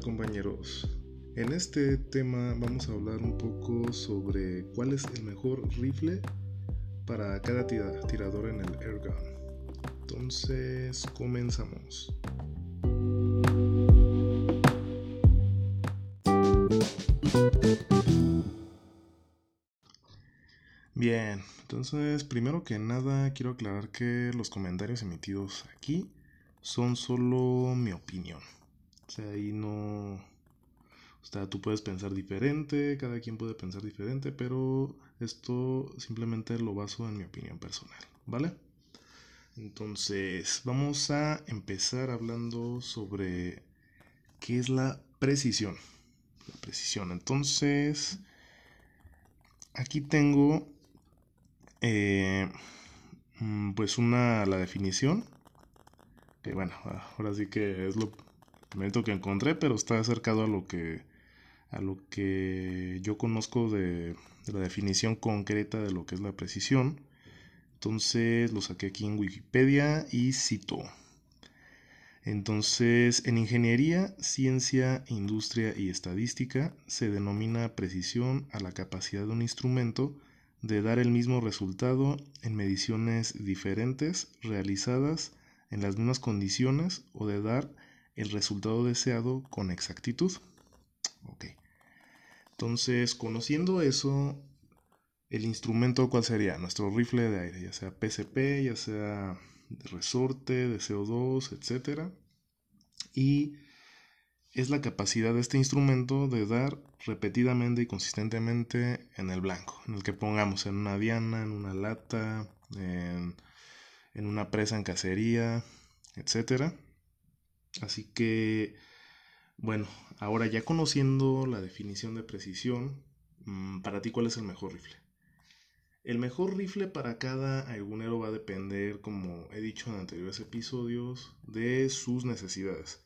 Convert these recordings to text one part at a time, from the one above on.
compañeros? En este tema vamos a hablar un poco sobre cuál es el mejor rifle para cada tirador en el airgun. Entonces, comenzamos. Bien, entonces primero que nada quiero aclarar que los comentarios emitidos aquí son solo mi opinión. O sea, ahí no... O sea, tú puedes pensar diferente, cada quien puede pensar diferente, pero esto simplemente lo baso en mi opinión personal, ¿vale? Entonces, vamos a empezar hablando sobre qué es la precisión. La precisión. Entonces, aquí tengo eh, mm, pues una la definición que bueno ahora sí que es lo que encontré, pero está acercado a lo que, a lo que yo conozco de, la definición concreta de lo que es la precisión. Entonces lo saqué aquí en Wikipedia y cito. Entonces, en ingeniería, ciencia, industria y estadística se denomina precisión a la capacidad de un instrumento de dar el mismo resultado en mediciones diferentes realizadas en las mismas condiciones o de dar el resultado deseado con exactitud. Ok. Entonces, conociendo eso, el instrumento, ¿cuál sería? Nuestro rifle de aire, ya sea PCP, ya sea de resorte, de CO2, etc. Y es la capacidad de este instrumento de dar repetidamente y consistentemente en el blanco, en el que pongamos en una diana, en una lata, en, en una presa en cacería, etcétera Así que, bueno, ahora ya conociendo la definición de precisión, mm, para ti, ¿cuál es el mejor rifle? El mejor rifle para cada algunero va a depender, como he dicho en anteriores episodios, de sus necesidades.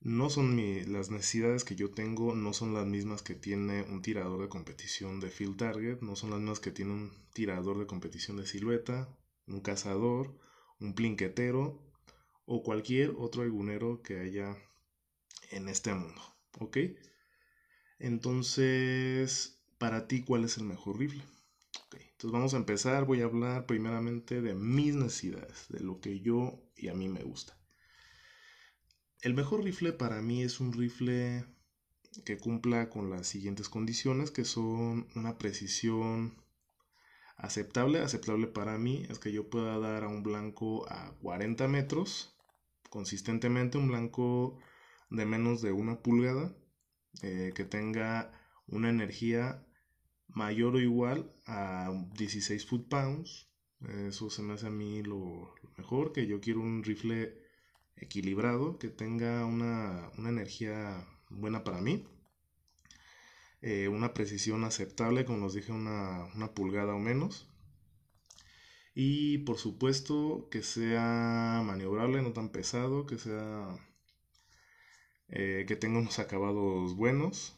No son las necesidades que yo tengo, no son las mismas que tiene un tirador de competición de field target, no son las mismas que tiene un tirador de competición de silueta, un cazador, un plinquetero o cualquier otro algunero que haya en este mundo. ¿Ok? Entonces, para ti, ¿cuál es el mejor rifle? Entonces vamos a empezar. Voy a hablar primeramente de mis necesidades, de lo que yo y a mí me gusta. El mejor rifle para mí es un rifle que cumpla con las siguientes condiciones, que son una precisión aceptable. Aceptable para mí es que yo pueda dar a un blanco a 40 metros consistentemente un blanco de menos de una pulgada eh, que tenga una energía mayor o igual a 16 foot pounds eso se me hace a mí lo, mejor que yo quiero un rifle equilibrado que tenga una, energía buena para mí. Eh, una precisión aceptable como os dije una, una pulgada o menos y por supuesto que sea maniobrable, no tan pesado, que sea eh, que tenga unos acabados buenos,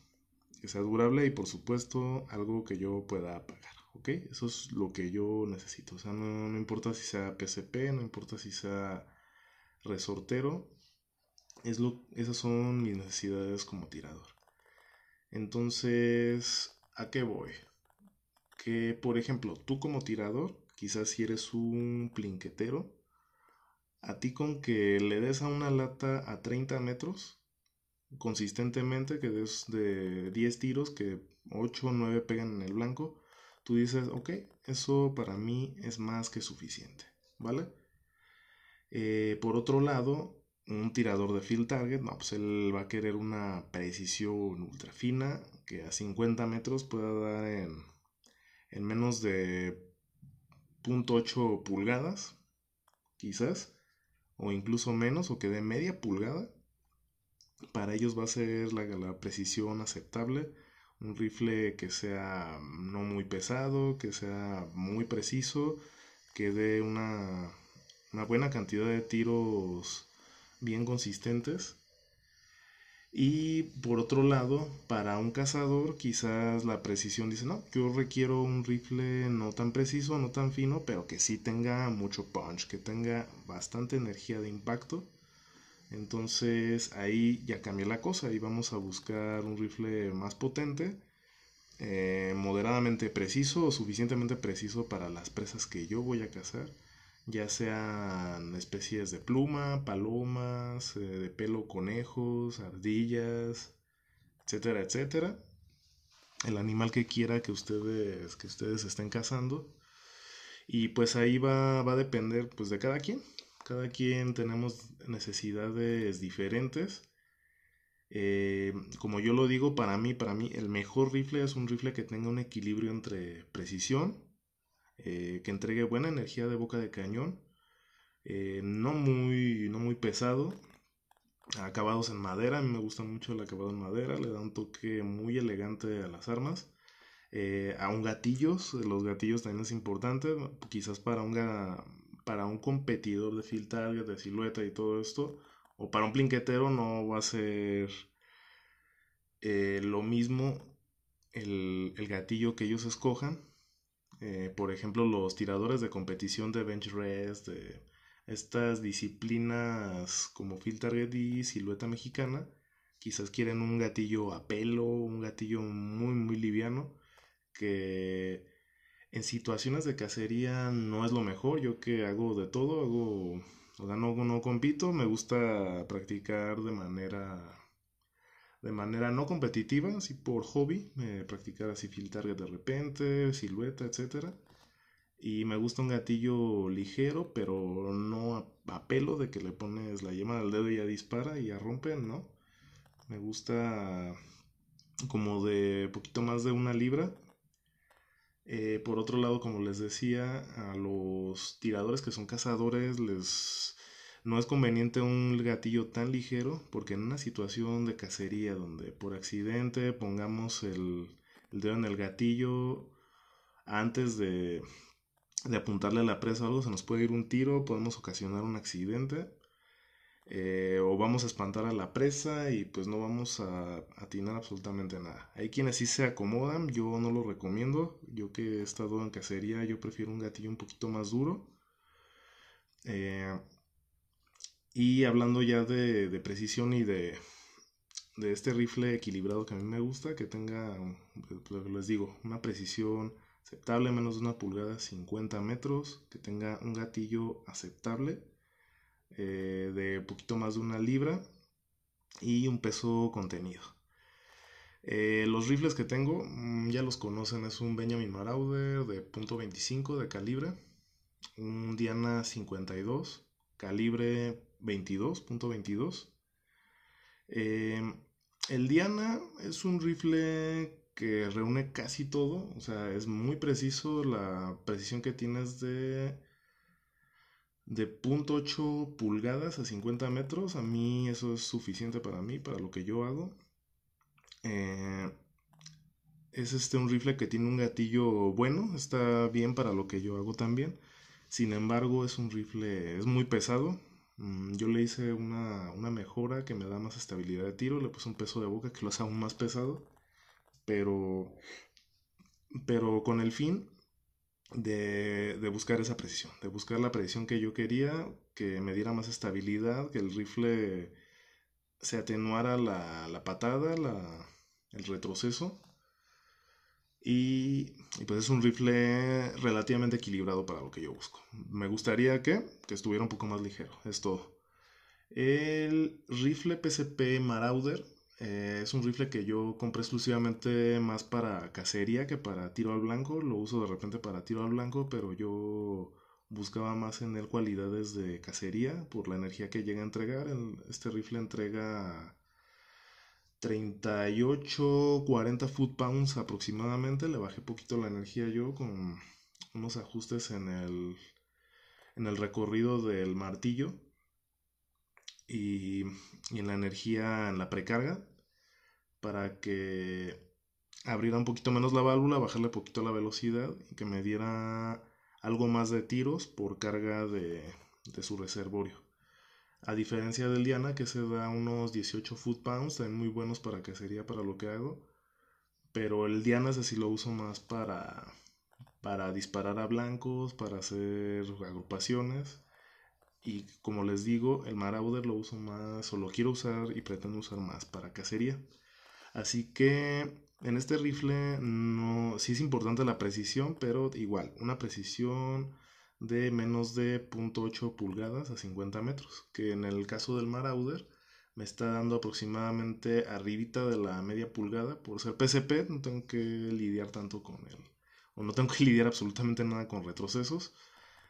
que sea durable y por supuesto algo que yo pueda pagar. ¿ok? Eso es lo que yo necesito. O sea, no, importa si sea PCP, no importa si sea resortero. Es lo, esas son mis necesidades como tirador. Entonces, ¿a qué voy? Que, por ejemplo, tú como tirador Quizás si eres un plinquetero, a ti con que le des a una lata a 30 metros, consistentemente, que des de 10 tiros, que 8 o 9 pegan en el blanco, tú dices, ok, eso para mí es más que suficiente, ¿vale? Eh, por otro lado, un tirador de field target, no, pues él va a querer una precisión ultra fina que a 50 metros pueda dar en, en menos de 0.8 pulgadas, quizás, o incluso menos, o que de media pulgada. Para ellos va a ser la, precisión aceptable. Un rifle que sea no muy pesado, que sea muy preciso, que dé una buena cantidad de tiros bien consistentes y por otro lado, para un cazador quizás la precisión dice, no, yo requiero un rifle no tan preciso, no tan fino, pero que sí tenga mucho punch, que tenga bastante energía de impacto. Entonces ahí ya cambia la cosa y vamos a buscar un rifle más potente, eh, moderadamente preciso o suficientemente preciso para las presas que yo voy a cazar, ya sean especies de pluma, palomas, eh, de pelo conejos, ardillas, etcétera, etcétera. El animal que quiera que ustedes, que ustedes estén cazando. Y pues ahí va, va a depender pues de cada quien. Cada quien tenemos necesidades diferentes. Eh, como yo lo digo, para mí, para mí, el mejor rifle es un rifle que tenga un equilibrio entre precisión, eh, que entregue buena energía de boca de cañón, eh, no, muy, no muy pesado, acabados en madera, a mí me gusta mucho el acabado en madera, le da un toque muy elegante a las armas. a un gatillo, los gatillos también es importante, quizás para un, para un competidor de field de silueta y todo esto, o para un plinquetero no va a ser eh, lo mismo el, gatillo que ellos escojan. Eh, por ejemplo, los tiradores de competición de bench rest, de estas disciplinas como field target silueta mexicana, quizás quieren un gatillo a pelo, un gatillo muy, muy liviano, que en situaciones de cacería no es lo mejor. Yo que hago de todo, hago, o sea, no, no compito, me gusta practicar de manera de manera no competitiva, así por hobby, practicar así field de repente, silueta, etcétera. Y me gusta un gatillo ligero, pero no a, a, pelo de que le pones la yema del dedo y ya dispara y ya rompe, ¿no? Me gusta como de poquito más de una libra, eh, por otro lado, como les decía, a los tiradores que son cazadores les no es conveniente un gatillo tan ligero porque en una situación de cacería donde por accidente pongamos el, dedo en el gatillo antes de, apuntarle a la presa o algo, se nos puede ir un tiro, podemos ocasionar un accidente eh, o vamos a espantar a la presa y pues no vamos a atinar absolutamente nada. Hay quienes sí se acomodan, yo no lo recomiendo. Yo que he estado en cacería, yo prefiero un gatillo un poquito más duro. Eh, y hablando ya de, precisión y de, este rifle equilibrado que a mí me gusta, que tenga, les digo, una precisión aceptable, menos de una pulgada, 50 metros, que tenga un gatillo aceptable eh, de poquito más de una libra y un peso contenido. Eh, los rifles que tengo mm, ya los conocen, es un Benjamin Marauder de .25 de calibre, un Diana 52 calibre 22.22. Eh, el Diana es un rifle que reúne casi todo, o sea, es muy preciso, la precisión que tienes de de 0.8 pulgadas a 50 metros. A mí eso es suficiente para mí, para lo que yo hago. Eh, es este un rifle que tiene un gatillo bueno, está bien para lo que yo hago también. Sin embargo, es un rifle, es muy pesado. Mm, yo le hice una, una mejora que me da más estabilidad de tiro, le puse un peso de boca que lo hace aún más pesado. Pero, pero con el fin de, de, buscar esa precisión, de buscar la precisión que yo quería, que me diera más estabilidad, que el rifle se atenuara la, la patada, la, el retroceso. Y, pues es un rifle relativamente equilibrado para lo que yo busco. Me gustaría que, que estuviera un poco más ligero, es todo. El rifle PCP Marauder eh, es un rifle que yo compré exclusivamente más para cacería que para tiro al blanco. Lo uso de repente para tiro al blanco, pero yo buscaba más en él cualidades de cacería por la energía que llega a entregar. este rifle entrega 38, 40 foot pounds aproximadamente. Le bajé poquito la energía yo con unos ajustes en el, en el recorrido del martillo y, en la energía en la precarga para que abriera un poquito menos la válvula, bajarle poquito la velocidad y que me diera algo más de tiros por carga de, de su reservorio. A diferencia del Diana que se da unos 18 foot pounds, también muy buenos para que sería para lo que hago. Pero el Diana ese sí lo uso más para, para disparar a blancos, para hacer agrupaciones y como les digo, el Marauder lo uso más o lo quiero usar y pretendo usar más para cacería. Así que en este rifle no, sí es importante la precisión, pero igual, una precisión de menos de 0.8 pulgadas a 50 metros, que en el caso del Marauder me está dando aproximadamente arribita de la media pulgada. Por ser PCP no tengo que lidiar tanto con él, o no tengo que lidiar absolutamente nada con retrocesos.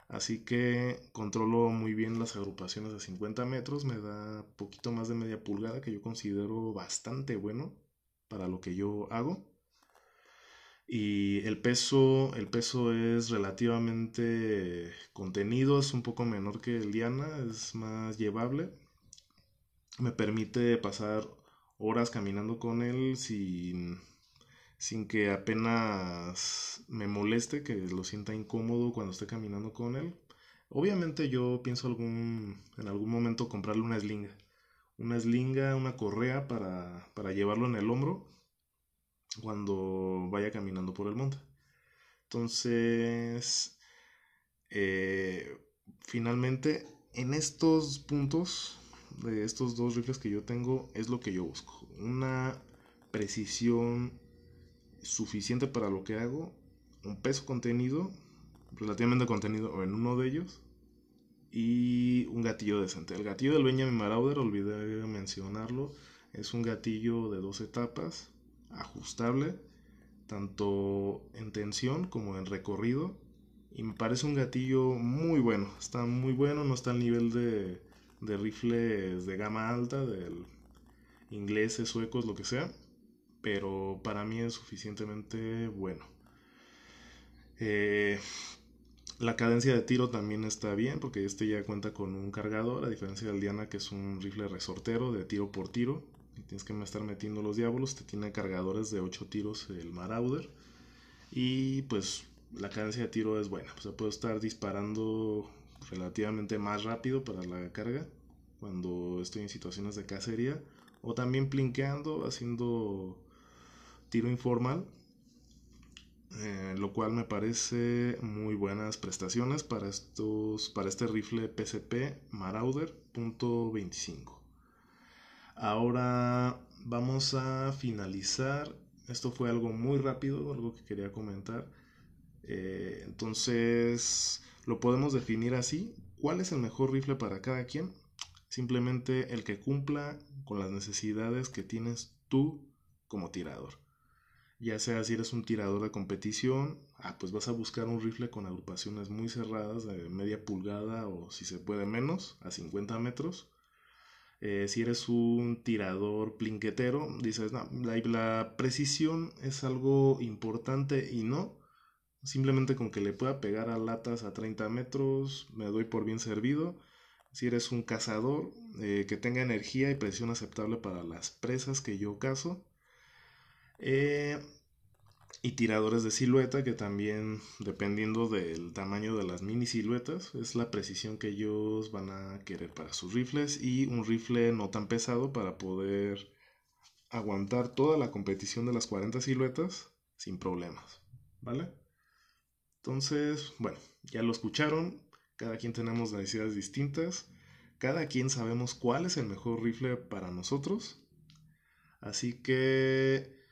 Así que controlo muy bien las agrupaciones a 50 metros, me da poquito más de media pulgada que yo considero bastante bueno para lo que yo hago. Y el peso, el peso es relativamente contenido, es un poco menor que el Diana, es más llevable. Me permite pasar horas caminando con él sin, sin que apenas me moleste, que lo sienta incómodo cuando esté caminando con él. Obviamente yo pienso algún, en algún momento comprarle una slinga. Una slinga, una correa para, para llevarlo en el hombro cuando vaya caminando por el monte. Entonces, eh, finalmente, en estos puntos de estos dos rifles que yo tengo, es lo que yo busco. Una precisión suficiente para lo que hago, un peso contenido, relativamente contenido en uno de ellos, y un gatillo decente. El gatillo del Benjamin Marauder, olvidé mencionarlo, es un gatillo de dos etapas ajustable, tanto en tensión como en recorrido. Y me parece un gatillo muy bueno, está muy bueno, no está al nivel de, de rifles de gama alta, del ingleses, suecos, lo que sea, pero para mí es suficientemente bueno. Eh, la cadencia de tiro también está bien porque este ya cuenta con un cargador, a diferencia del Diana que es un rifle resortero de tiro por tiro tienes que estar metiendo los diablos. Te tiene cargadores de 8 tiros el Marauder. Y pues la cadencia de tiro es buena. O sea, puedo estar disparando relativamente más rápido para la carga cuando estoy en situaciones de cacería. O también plinqueando, haciendo tiro informal. Eh, lo cual me parece muy buenas prestaciones para estos para este rifle PCP Marauder .25 Ahora vamos a finalizar. Esto fue algo muy rápido, algo que quería comentar. Eh, entonces, lo podemos definir así. ¿Cuál es el mejor rifle para cada quien? Simplemente el que cumpla con las necesidades que tienes tú como tirador. Ya sea si eres un tirador de competición, ah, pues vas a buscar un rifle con agrupaciones muy cerradas de media pulgada o si se puede menos, a 50 metros. Eh, si eres un tirador plinquetero, dices, no, la, precisión es algo importante y no. Simplemente con que le pueda pegar a latas a 30 metros, me doy por bien servido. Si eres un cazador, eh, que tenga energía y presión aceptable para las presas que yo cazo. Eh, y tiradores de silueta que también dependiendo del tamaño de las mini siluetas es la precisión que ellos van a querer para sus rifles y un rifle no tan pesado para poder aguantar toda la competición de las 40 siluetas sin problemas, ¿vale? Entonces, bueno, ya lo escucharon, cada quien tenemos necesidades distintas, cada quien sabemos cuál es el mejor rifle para nosotros, así que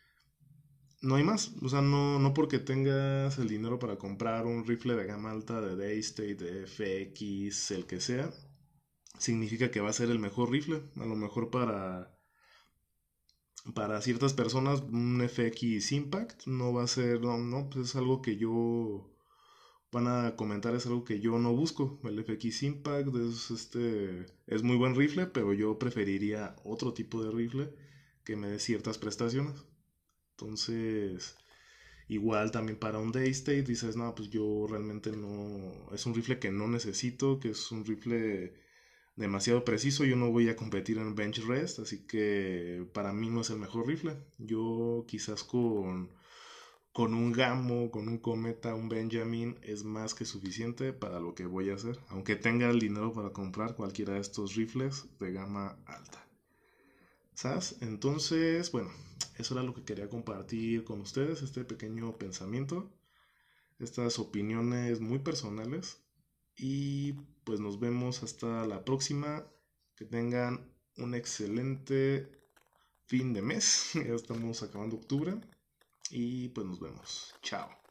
no hay más. O sea, no, no porque tengas el dinero para comprar un rifle de gama alta de Daystate, de FX, el que sea, significa que va a ser el mejor rifle. A lo mejor para para ciertas personas un FX Impact no va a ser, no, no, pues es algo que yo van a comentar, es algo que yo no busco. El FX Impact es este es muy buen rifle, pero yo preferiría otro tipo de rifle que me dé ciertas prestaciones. Entonces, igual también para un day state dices, no, pues yo realmente no, es un rifle que no necesito, que es un rifle demasiado preciso, yo no voy a competir en bench rest, así que para mí no es el mejor rifle. Yo quizás con, con un Gamo, con un Cometa, un Benjamin es más que suficiente para lo que voy a hacer, aunque tenga el dinero para comprar cualquiera de estos rifles de gama alta. ¿Sabes? Entonces, bueno, eso era lo que quería compartir con ustedes, este pequeño pensamiento, estas opiniones muy personales. y pues nos vemos hasta la próxima. Que tengan un excelente fin de mes. Ya estamos acabando octubre. Y pues nos vemos. Chao.